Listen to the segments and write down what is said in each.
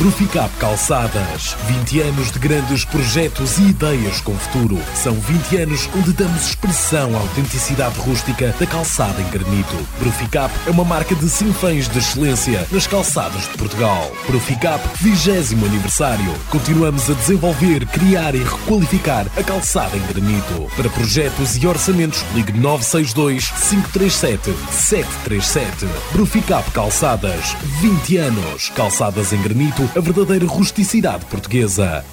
Bruficap Calçadas. 20 anos de grandes projetos e ideias com futuro. São 20 anos onde damos expressão à autenticidade rústica da calçada em granito. Bruficap é uma marca de sinfãs de excelência nas calçadas de Portugal. Bruficap, 20 aniversário. Continuamos a desenvolver, criar e requalificar a calçada em granito. Para projetos e orçamentos, ligue 962 537 737. Bruficap Calçadas. 20 anos. Calçadas em granito a verdadeira rusticidade portuguesa.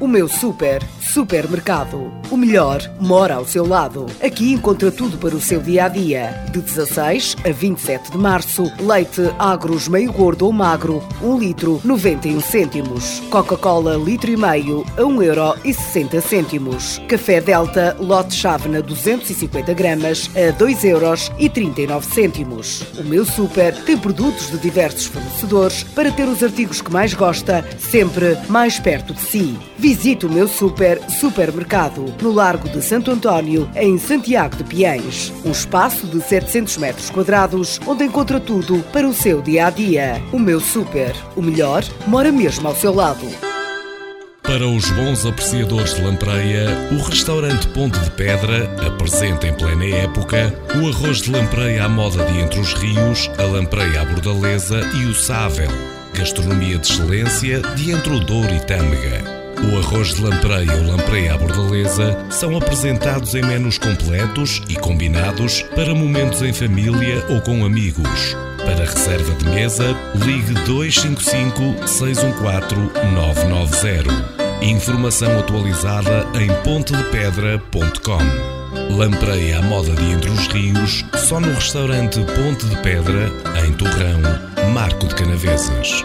O meu super, supermercado. O melhor mora ao seu lado. Aqui encontra tudo para o seu dia a dia. De 16 a 27 de março, leite agros meio gordo ou magro, 1 litro 91 cêntimos. Coca-Cola litro e meio a 1 euro e 60 cêntimos. Café Delta lote chávena 250 gramas a 2 euros e 39 cêntimos. O meu super tem produtos de diversos fornecedores para ter os artigos que mais gosta sempre mais perto de si. O meu super supermercado no Largo de Santo António, em Santiago de Piens. Um espaço de 700 metros quadrados onde encontra tudo para o seu dia a dia. O meu super, o melhor, mora mesmo ao seu lado. Para os bons apreciadores de lampreia, o restaurante Ponte de Pedra apresenta em plena época o arroz de lampreia à moda de Entre os Rios, a lampreia à bordaleza e o sável. Gastronomia de excelência de Entre o Douro e Tâmega. O arroz de lampreia ou lampreia à bordaleza são apresentados em menus completos e combinados para momentos em família ou com amigos. Para reserva de mesa, ligue 255 614 990. Informação atualizada em pontedepedra.com. Lampreia à moda de Entre os Rios, só no restaurante Ponte de Pedra, em Torrão, Marco de Canaveses.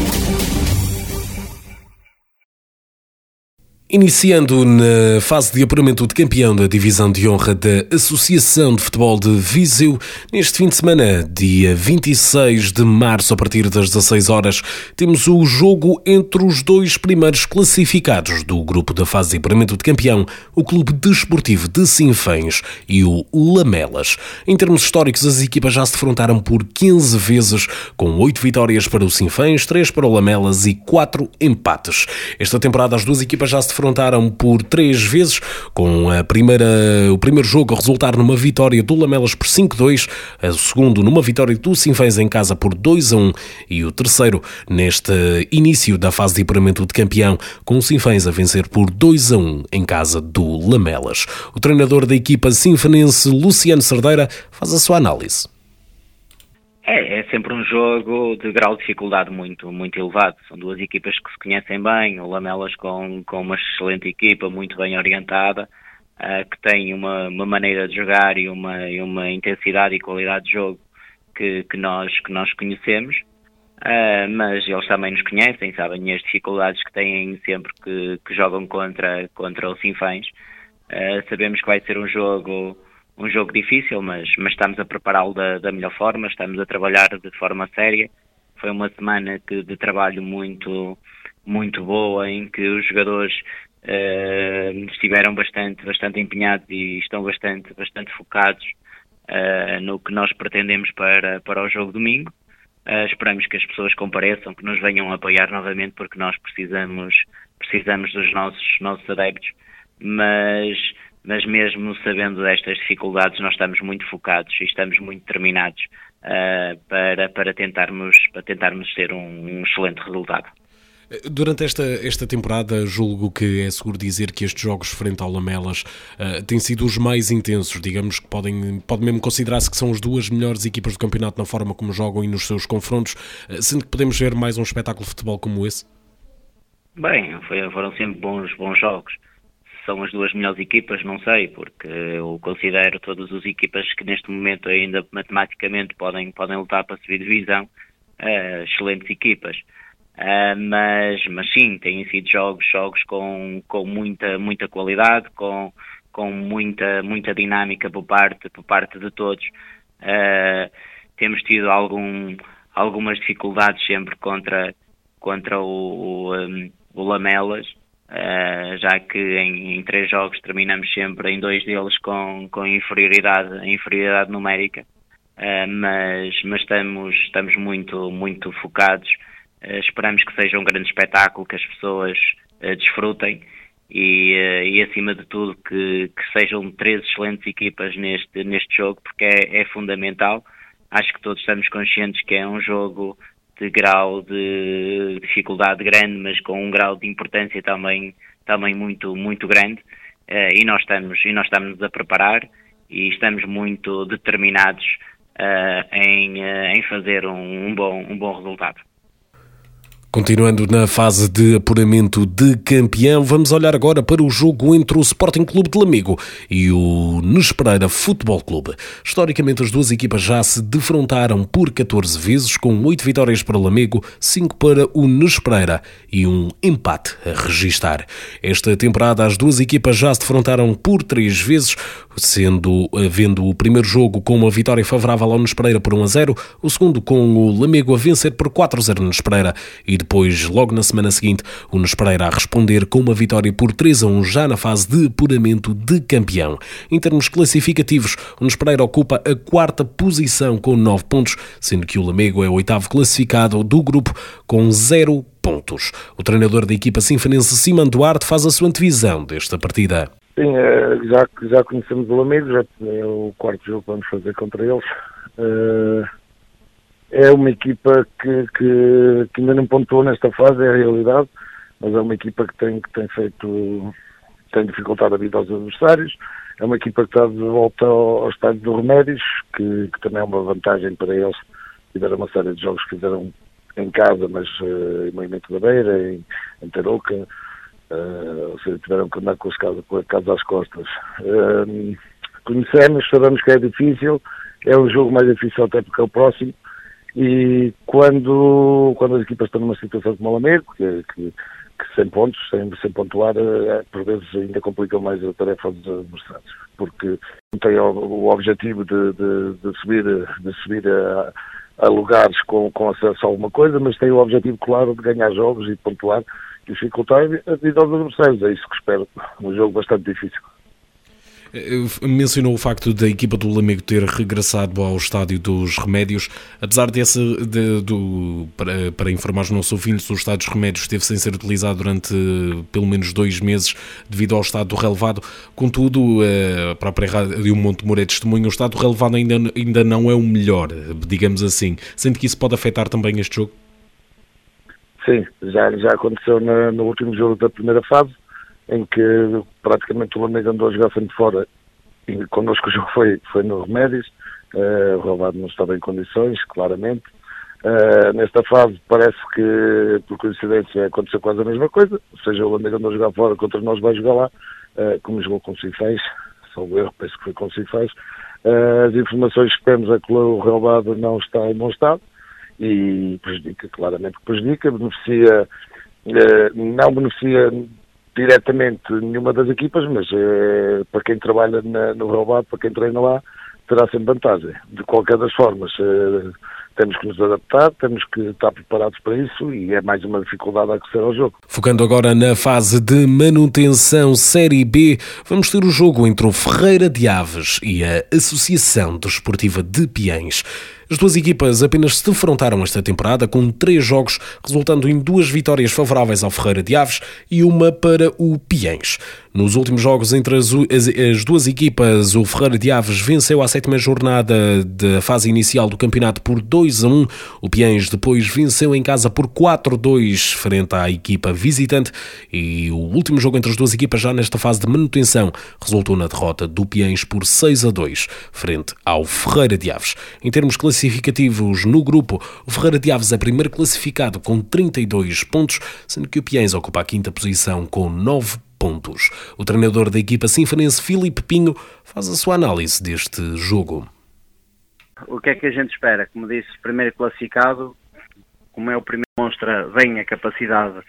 Iniciando na fase de apuramento de campeão da Divisão de Honra da Associação de Futebol de Viseu, neste fim de semana, dia 26 de março, a partir das 16 horas, temos o jogo entre os dois primeiros classificados do grupo da fase de apuramento de campeão, o Clube Desportivo de Sinfãs e o Lamelas. Em termos históricos, as equipas já se defrontaram por 15 vezes, com 8 vitórias para o Sinfãs, 3 para o Lamelas e 4 empates. Esta temporada, as duas equipas já se defrontaram por três vezes, com a primeira, o primeiro jogo a resultar numa vitória do Lamelas por 5-2, o segundo numa vitória do Sinfãs em casa por 2-1 e o terceiro neste início da fase de apuramento de campeão, com o Sinfãs a vencer por 2-1 em casa do Lamelas. O treinador da equipa sinfanense, Luciano Cerdeira, faz a sua análise. É, é sempre um jogo de grau de dificuldade muito, muito elevado. São duas equipas que se conhecem bem, o Lamelas com, com uma excelente equipa, muito bem orientada, uh, que tem uma, uma, maneira de jogar e uma, e uma intensidade e qualidade de jogo que, que, nós, que nós conhecemos. Uh, mas eles também nos conhecem, sabem as dificuldades que têm sempre que, que jogam contra, contra o Sinfãs. Uh, sabemos que vai ser um jogo um jogo difícil, mas, mas estamos a prepará-lo da, da, melhor forma, estamos a trabalhar de forma séria. Foi uma semana que, de trabalho muito, muito boa, em que os jogadores uh, estiveram bastante, bastante empenhados e estão bastante, bastante focados uh, no que nós pretendemos para, para o jogo domingo. Uh, esperamos que as pessoas compareçam, que nos venham apoiar novamente, porque nós precisamos, precisamos dos nossos, nossos adeptos. Mas mas mesmo sabendo destas dificuldades, nós estamos muito focados e estamos muito determinados uh, para, para, tentarmos, para tentarmos ter um, um, excelente resultado. Durante esta, esta temporada, julgo que é seguro dizer que estes jogos frente ao Lamelas uh, têm sido os mais intensos. Digamos que podem, pode mesmo considerar-se que são as duas melhores equipas do campeonato na forma como jogam e nos seus confrontos, uh, sendo que podemos ver mais um espetáculo de futebol como esse? Bem, foi, foram sempre bons, bons jogos são as duas melhores equipas, não sei, porque eu considero todas as equipas que neste momento ainda matematicamente podem, podem lutar para subir divisão, uh, excelentes equipas. Uh, mas, mas sim, têm sido jogos, jogos com, com muita, muita qualidade, com, com muita, muita dinâmica por parte, por parte de todos. Uh, temos tido algum, algumas dificuldades sempre contra, contra o, o, um, o Lamelas, Uh, já que em, em, três jogos terminamos sempre em dois deles com, com inferioridade, inferioridade numérica, uh, mas, mas estamos, estamos muito, muito focados. Uh, esperamos que seja um grande espetáculo, que as pessoas desfrutem e, e, acima de tudo, que, que, sejam três excelentes equipas neste, neste jogo, porque é, é fundamental. Acho que todos estamos conscientes que é um jogo de grau de dificuldade grande, mas com um grau de importância também, também muito, muito grande. Uh, e nós estamos e nós estamos a preparar e estamos muito determinados uh, em, uh, em fazer um, um, bom, um bom resultado. Continuando na fase de apuramento de campeão, vamos olhar agora para o jogo entre o Sporting Clube de Lamego e o Nespereira Futebol Clube. Historicamente, as duas equipas já se defrontaram por 14 vezes, com 8 vitórias para o Lamego, 5 para o Nespereira e um empate a registar. Esta temporada, as duas equipas já se defrontaram por 3 vezes, sendo havendo o primeiro jogo com uma vitória favorável ao Nespereira por 1 a 0, o segundo com o Lamego a vencer por 4 a 0 no Nespereira e depois, logo na semana seguinte, o Nunes Pereira a responder com uma vitória por 3 a 1 já na fase de apuramento de campeão. Em termos classificativos, o Nunes ocupa a quarta posição com 9 pontos, sendo que o Lamego é o oitavo classificado do grupo com 0 pontos. O treinador da equipa sinfonense Simão Duarte faz a sua antevisão desta partida. Sim, eh, já, já conhecemos o Lamego, já é o quarto jogo que vamos fazer contra eles. Uh é uma equipa que, que, que, ainda não pontuou nesta fase, é a realidade, mas é uma equipa que tem, que tem feito, tem dificultado a vida aos adversários, é uma equipa que está de volta ao, ao estádio do Remédios, que, que, também é uma vantagem para eles, tiveram uma série de jogos que fizeram em casa, mas uh, em Movimento da Beira, em, em Tarouca, uh, ou seja, tiveram que andar com casas, com a casa às costas. Uh, conhecemos, sabemos que é difícil, é um jogo mais difícil até porque é o próximo, e quando, quando as equipas estão numa situação como o Lamego, que, que, que sem pontos, sem, sem pontuar, é, por vezes ainda complicam mais a tarefa dos adversários, porque tem o, o objetivo de, de, de, subir, de subir a, a, lugares com, com acesso a alguma coisa, mas tem o objetivo claro de ganhar jogos e pontuar e dificultar a vida aos adversários. É isso que espero. Um jogo bastante difícil. Eh, mencionou o facto da equipa do Lamego ter regressado ao estádio dos Remédios, apesar desse, de, do, para, para informar os nossos ouvintes, o estádio dos Remédios esteve sem ser utilizado durante pelo menos dois meses devido ao estado do relevado. Contudo, eh, a própria Rádio Monte Moura é testemunho, o estado do relevado ainda, ainda não é o melhor, digamos assim. Sente que isso pode afetar também este jogo? Sim, já, já aconteceu na, no último jogo da primeira fase em que praticamente o Lamego andou a jogar frente fora e connosco o jogo foi, foi no Remédios, uh, o Relvado não estava em condições, claramente. Uh, nesta fase parece que, por coincidência, aconteceu quase a mesma coisa, ou seja, o Lamego andou a jogar fora, contra nós vai jogar lá, uh, como jogou com o Cifés, só o erro, penso que foi com o Cifés. Uh, as informações que temos é que o relvado não está em bom estado, e prejudica, claramente prejudica, beneficia, eh, não beneficia diretamente nenhuma das equipas, mas eh, para quem trabalha na, no relvado, para quem treina lá, terá sempre vantagem. De qualquer das formas, eh, temos que nos adaptar, temos que estar preparados para isso e é mais uma dificuldade a acrescer ao jogo. Focando agora na fase de manutenção Série B, vamos ter o jogo entre o Ferreira de Aves e a Associação Desportiva de Piens. As duas equipas apenas se defrontaram esta temporada com três jogos, resultando em duas vitórias favoráveis ao Ferreira de Aves e uma para o Piens. Nos últimos jogos entre as, as, as, duas equipas, o Ferreira de Aves venceu a sétima jornada da fase inicial do campeonato por 2 a 1. O Piens depois venceu em casa por 4-2 frente à equipa visitante e o último jogo entre as duas equipas já nesta fase de manutenção resultou na derrota do Piens por 6 a 2 frente ao Ferreira de Aves. Em termos classificativos no grupo, o Ferreira de Aves é primeiro classificado com 32 pontos, sendo que o Piens ocupa a quinta posição com 9 pontos. O treinador da equipa sinfonense, Filipe Pinho, faz a sua análise deste jogo. O que é que a gente espera? Como disse, primeiro classificado, como é o primeiro mostra bem a capacidade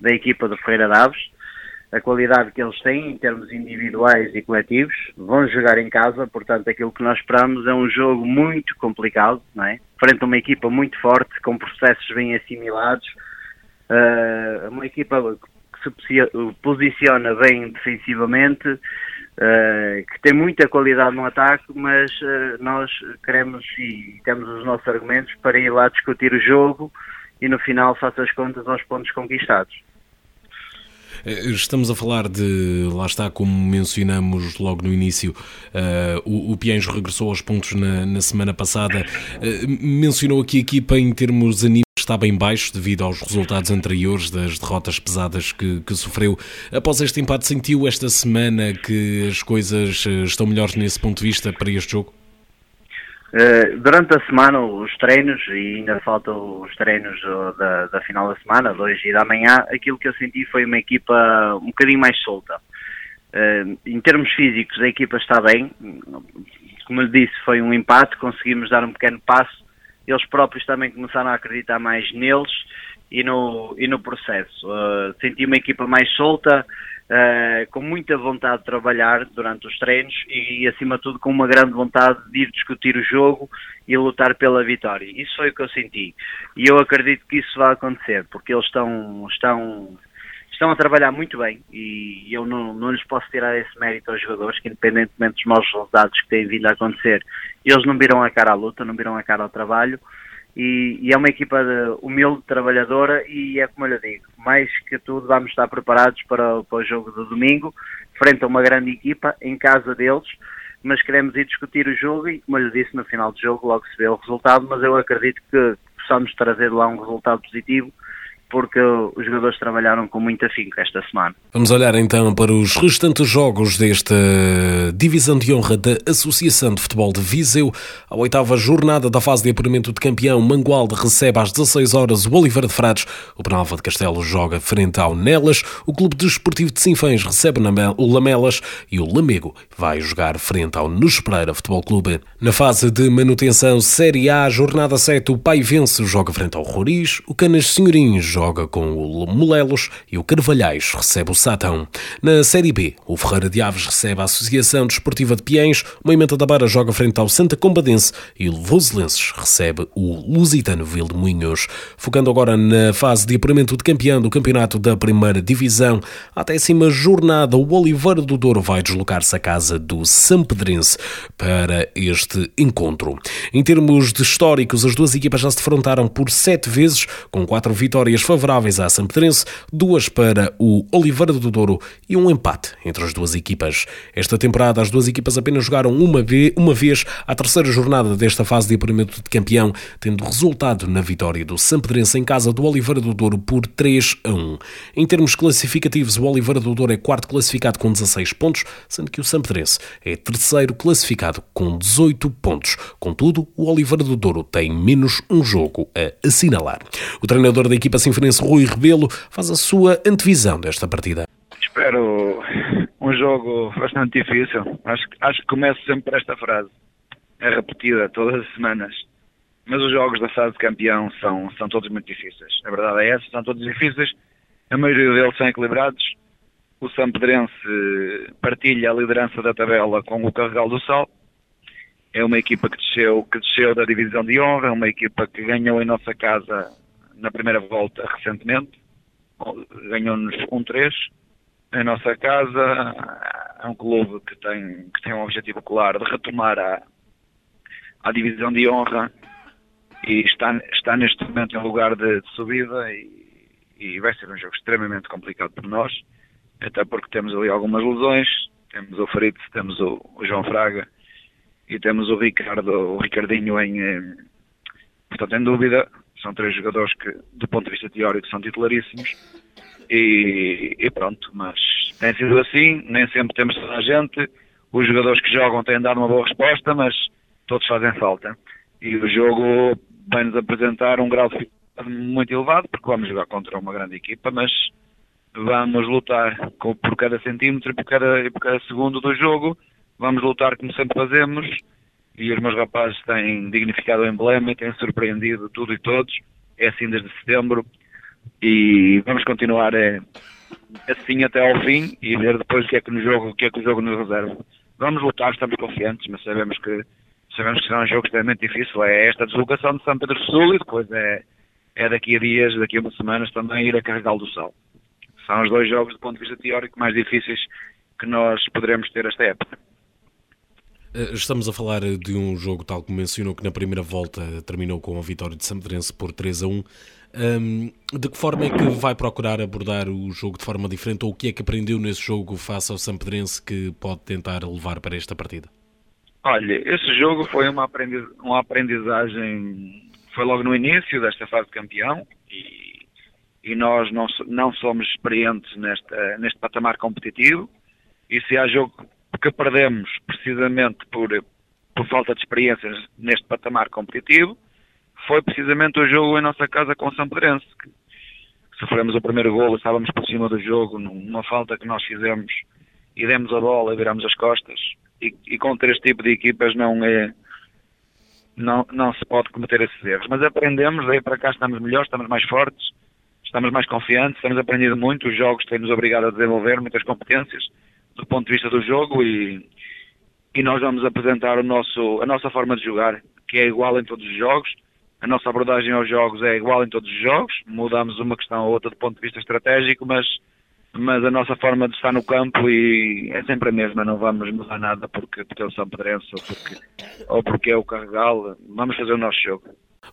da equipa do Ferreira Daves, a qualidade que eles têm em termos individuais e coletivos, vão jogar em casa, portanto aquilo que nós esperamos é um jogo muito complicado, não é? Frente a uma equipa muito forte, com processos bem assimilados, uh, uma equipa se posiciona bem defensivamente, uh, que tem muita qualidade no ataque, mas uh, nós queremos e temos os nossos argumentos para ir lá discutir o jogo e no final faça as contas aos pontos conquistados. Eh, estamos a falar de, lá está, como mencionamos logo no início, uh, o, o Pienjo regressou aos pontos na, na semana passada. Uh, mencionou aqui a equipa em termos anímicos está bem baixo devido aos resultados anteriores das derrotas pesadas que, que, sofreu. Após este empate, sentiu esta semana que as coisas estão melhores nesse ponto de vista para este jogo? Uh, durante a semana, os treinos, e ainda faltam os treinos da, da final da semana, de hoje e da manhã, aquilo que eu senti foi uma equipa um bocadinho mais solta. Uh, em termos físicos, a equipa está bem. Como eu disse, foi um empate, conseguimos dar um pequeno passo. Eles próprios também começaram a acreditar mais neles e no, e no processo. Uh, senti uma equipa mais solta, uh, com muita vontade de trabalhar durante os treinos e, acima de tudo, com uma grande vontade de ir discutir o jogo e lutar pela vitória. Isso foi o que eu senti. E eu acredito que isso vai acontecer, porque eles estão, estão, estão a trabalhar muito bem e eu não, não lhes posso tirar esse mérito aos jogadores, que independentemente dos maus resultados que têm vindo a acontecer, eles não viram a cara à luta, não viram a cara ao trabalho e, e, é uma equipa de, humilde, trabalhadora e é como eu lhe digo, mais que tudo vamos estar preparados para, para o jogo do domingo, frente a uma grande equipa, em casa deles, mas queremos ir discutir o jogo e como eu lhe disse no final do jogo logo se vê o resultado, mas eu acredito que possamos trazer lá um resultado positivo porque os jogadores trabalharam com muita afinco esta semana. Vamos olhar então para os restantes jogos desta divisão de honra da Associação de Futebol de Viseu. A oitava jornada da fase de apuramento de campeão, Mangualde recebe às 16 horas o Oliveira de Frades. O Penalva de Castelo joga frente ao Nelas. O Clube Desportivo de Sinfãs recebe o Lamelas e o Lamego vai jogar frente ao Nus Pereira Futebol Clube. Na fase de manutenção Série A, jornada 7, o Pai Vence joga frente ao Roriz. O Canas Senhorinhos joga joga com o Molelos e o Carvalhais recebe o Satão. Na Série B, o Ferreira de Aves recebe a Associação Desportiva de Piens, o Moimenta da Barra joga frente ao Santa Combadense e o Voselenses recebe o Lusitano Vildemunhos. Focando agora na fase de apuramento de campeão do campeonato da primeira divisão, à décima jornada, o Oliveira do Douro vai deslocar-se à casa do Sampedrense para este encontro. Em termos de históricos, as duas equipas já se defrontaram por sete vezes, com quatro vitórias favoráveis à Sampedrense, duas para o Oliveira do Douro e um empate entre as duas equipas. Esta temporada as duas equipas apenas jogaram uma vez, uma vez a terceira jornada desta fase de apuramento de campeão, tendo resultado na vitória do Sampedrense em casa do Oliveira do Douro por 3 a 1. Em termos classificativos, o Oliveira do Douro é quarto classificado com 16 pontos, sendo que o Sampedrense é terceiro classificado com 18 pontos. Contudo, o Oliveira do Douro tem menos um jogo a assinalar. O treinador da equipa Sinfonia Benfiquense Rui Rebelo faz a sua antevisão desta partida. Espero um jogo bastante difícil. Acho, acho que começo sempre por esta frase. É repetida todas as semanas. mas os jogos da fase de campeão são, são todos muito difíceis. A verdade é essa, são todos difíceis. A maioria deles são equilibrados. O Sampedrense partilha a liderança da tabela com o Carregal do Sal. É uma equipa que desceu, que desceu da divisão de honra, é uma equipa que ganhou em nossa casa na primeira volta recentemente. Ganhou-nos 1-3 em nossa casa. É um clube que tem, que tem um objetivo claro de retomar a, a divisão de honra e está, está neste momento em lugar de, de subida e, e, vai ser um jogo extremamente complicado para nós, até porque temos ali algumas lesões, temos o Fritz, temos o, o João Fraga e temos o Ricardo, o Ricardinho em portanto em dúvida, são três jogadores que do ponto de vista teórico são titularíssimos. E, e pronto, mas tem sido assim, nem sempre temos a gente, os jogadores que jogam têm dado uma boa resposta, mas todos fazem falta. E o jogo vai-nos apresentar um grau de muito elevado, porque vamos jogar contra uma grande equipa, mas vamos lutar por cada centímetro e por cada, por cada segundo do jogo, vamos lutar como sempre fazemos, e os meus rapazes têm dignificado o emblema e têm surpreendido tudo e todos, é assim desde setembro, e vamos continuar é, assim até ao fim e ver depois o que é que, no jogo, o que, é que o jogo nos reserva. Vamos lutar, estamos confiantes, mas sabemos que sabemos que será um jogo extremamente difícil. É esta deslocação de São Pedro Sul e depois é, é daqui a dias, daqui a umas semanas, também ir a Carregal do Sal. São os dois jogos, do ponto de vista teórico, mais difíceis que nós poderemos ter esta época. Eh, estamos a falar de um jogo, tal como mencionou, que na primeira volta terminou com a vitória de Sampedrense por 3 a 1. Um, de que forma é que vai procurar abordar o jogo de forma diferente ou o que é que aprendeu nesse jogo face ao Sampedrense que pode tentar levar para esta partida? Olha, esse jogo foi uma, aprendiz, uma aprendizagem, foi logo no início desta fase de campeão e, e nós não, não somos experientes nesta, neste patamar competitivo e se há jogo que perdemos precisamente por, por falta de experiências neste patamar competitivo, foi precisamente o jogo em nossa casa com o São Pedrense. Sofremos o primeiro golo, estávamos por cima do jogo, numa falta que nós fizemos e demos a bola e viramos as costas e, e contra este tipo de equipas não é não, não se pode cometer esses erros. Mas aprendemos, daí para cá estamos melhores, estamos mais fortes, estamos mais confiantes, temos aprendido muito, os jogos têm-nos obrigado a desenvolver muitas competências do ponto de vista do jogo e, e nós vamos apresentar o nosso, a nossa forma de jogar, que é igual em todos os jogos, a nossa abordagem aos jogos é igual em todos os jogos, mudamos uma questão ou outra do ponto de vista estratégico, mas mas a nossa forma de estar no campo e é sempre a mesma, não vamos mudar nada porque, porque é o São Pedrense ou porque, ou porque é o Carregal, vamos fazer o nosso jogo.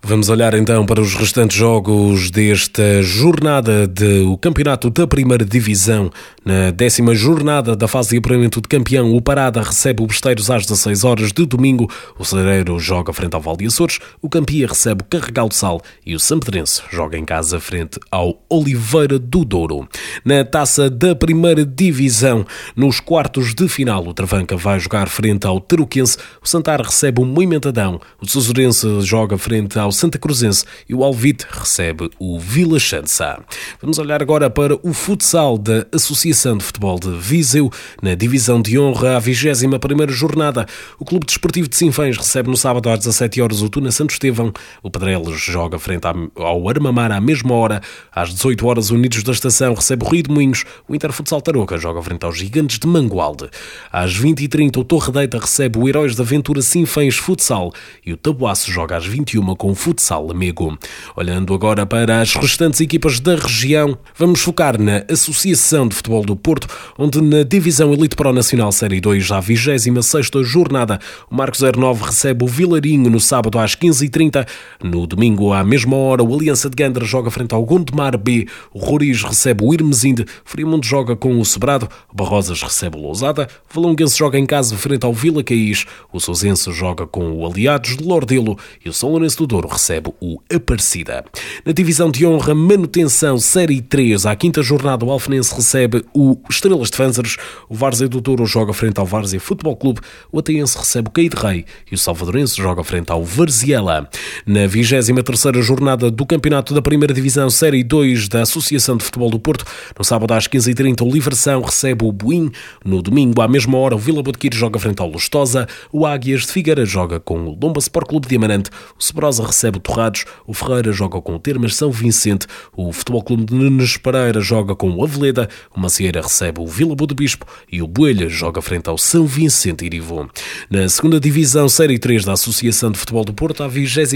Vamos olhar então para os restantes jogos desta jornada do Campeonato da Primeira Divisão. Na décima jornada da fase de apuramento de campeão, o Parada recebe o Besteiros às 16 horas de domingo. O Celeiro joga frente ao Valde Açores, o Campia recebe o Carregal do Sal e o Sampedrense joga em casa frente ao Oliveira do Douro. Na taça da Primeira Divisão, nos quartos de final, o Travanca vai jogar frente ao Teruquense, o Santar recebe o Moimentadão, o Tesourense joga frente ao Santa Cruzense e o Alvite recebe o Vila Chança. Vamos olhar agora para o futsal da Associação de Futebol de Viseu. Na divisão de honra, a 21 jornada, o Clube Desportivo de Sinfãs recebe no sábado às 17 horas o Tuna Santo Estevão. O Pedrelos joga frente ao Armamar à mesma hora. Às 18 horas, Unidos da Estação recebe o Rio de Moinhos. O Interfutsal Tarouca joga frente aos Gigantes de Mangualde. Às 20h30, o Torre Deita recebe o Heróis da Aventura Sinfãs Futsal. E o Tabuaço joga às 21 com o Futsal Amigo. Olhando agora para as restantes equipas da região, vamos focar na Associação de Futebol do Porto, onde na Divisão Elite Pro Nacional Série 2, à 26 jornada, o Marcos 09 recebe o Vilarinho no sábado às 15h30. No domingo, à mesma hora, o Aliança de Gandra joga frente ao Gondomar B, o Roriz recebe o Irmesinde, Frimundo joga com o Sobrado, Barrosas recebe o Lousada, Valonguense joga em casa frente ao Vila Caís, o Sousense joga com o Aliados de Lordelo e o São Lourenço do Douro recebe o Aparecida. Na divisão de honra manutenção Série 3, à quinta jornada, o Alfenense recebe o Estrelas de Fânzares, o Várzea do Douro joga frente ao Várzea Futebol Clube, o Ateense recebe o Caíde Rei e o Salvadorense joga frente ao Varziela. Na 23ª jornada do Campeonato da Primeira Divisão Série 2 da Associação de Futebol do Porto, no sábado às 15h30 o Livração recebe o Buim, no domingo à mesma hora o Vila Botequir joga frente ao Lustosa, o Águias de Figueira joga com o Lomba Sport Clube de Amarante, o Sobrosa recebe o Torrados, o Ferreira joga com o Termas São Vicente, o Futebol Clube de Nunes Pereira joga com o Aveleda, o Macieira recebe o Vila Boa Bispo e o Boelha joga frente ao São Vicente Irivo. Na segunda divisão, Série 3 da Associação de Futebol do Porto, a 26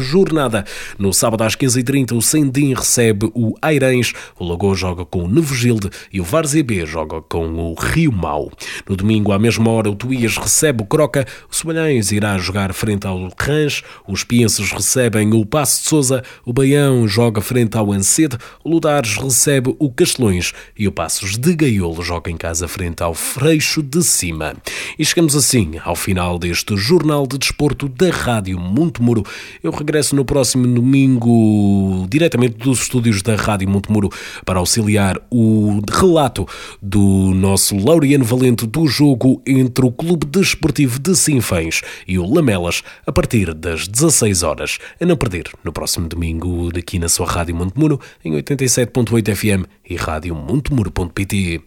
jornada. No sábado às 15h30, o Sendim recebe o Airães, o Lagoa joga com o Nevogilde e o Várzea B joga com o Rio Mau. No domingo, à mesma hora, o Tuías recebe o Croca, o Somalhães irá jogar frente ao Rãs, os Pienses recebem o Passo de Souza, o Baião joga frente ao Ancede, o Ludares recebe o Castelões e o Passos de Gaiolo joga em casa frente ao Freixo de Cima. E chegamos assim ao final deste Jornal de Desporto da Rádio Montemuro. Eu regresso no próximo domingo diretamente dos estúdios da Rádio Montemuro para auxiliar o relato do nosso Laureano Valente do jogo entre o Clube Desportivo de Sinfãs e o Lamelas a partir das 16 horas. A não perder no próximo domingo aqui na sua Rádio Montemuro em 87.8 FM e radiomontemuro.pt.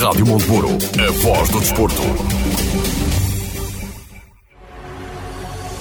Rádio Montemuro, a voz do desporto.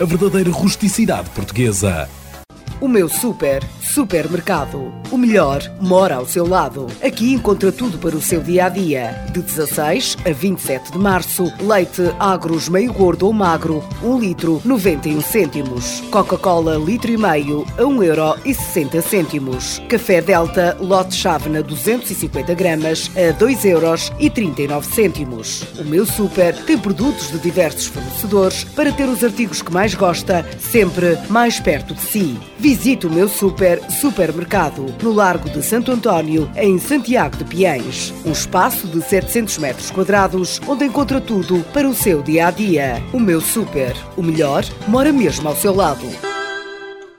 a verdadeira rusticidade portuguesa. O meu super, supermercado. O melhor mora ao seu lado. Aqui encontra tudo para o seu dia a dia. De 16 a 27 de março, leite agros meio gordo ou magro, 1 litro 91 cêntimos. Coca-Cola litro e meio a 1 euro e 60 cêntimos. Café Delta lote chávena 250 gramas a 2 euros e 39 cêntimos. O meu super tem produtos de diversos fornecedores para ter os artigos que mais gosta sempre mais perto de si. Visite o meu super supermercado no Largo de Santo António, em Santiago de Piens. Um espaço de 700 metros quadrados onde encontra tudo para o seu dia a dia. O meu super, o melhor, mora mesmo ao seu lado.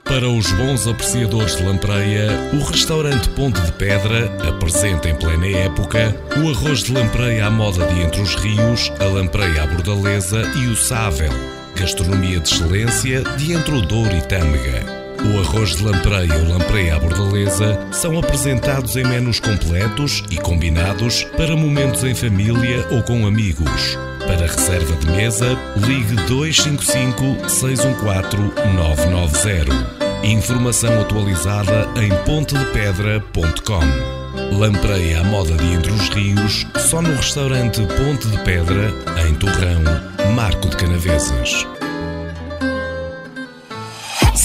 Para os bons apreciadores de lampreia, o restaurante Ponte de Pedra apresenta em plena época o arroz de lampreia à moda de entre os rios, a lampreia à bordaleza e o sável. Gastronomia de excelência de entre o Douro e Tâmega. O arroz de lampreia ou lampreia à bordaleza são apresentados em menus completos e combinados para momentos em família ou com amigos. Para reserva de mesa, ligue 255 614 990. Informação atualizada em pontedepedra.com. Lampreia à moda de entre os rios, só no restaurante Ponte de Pedra, em Torrão, Marco de Canaveses.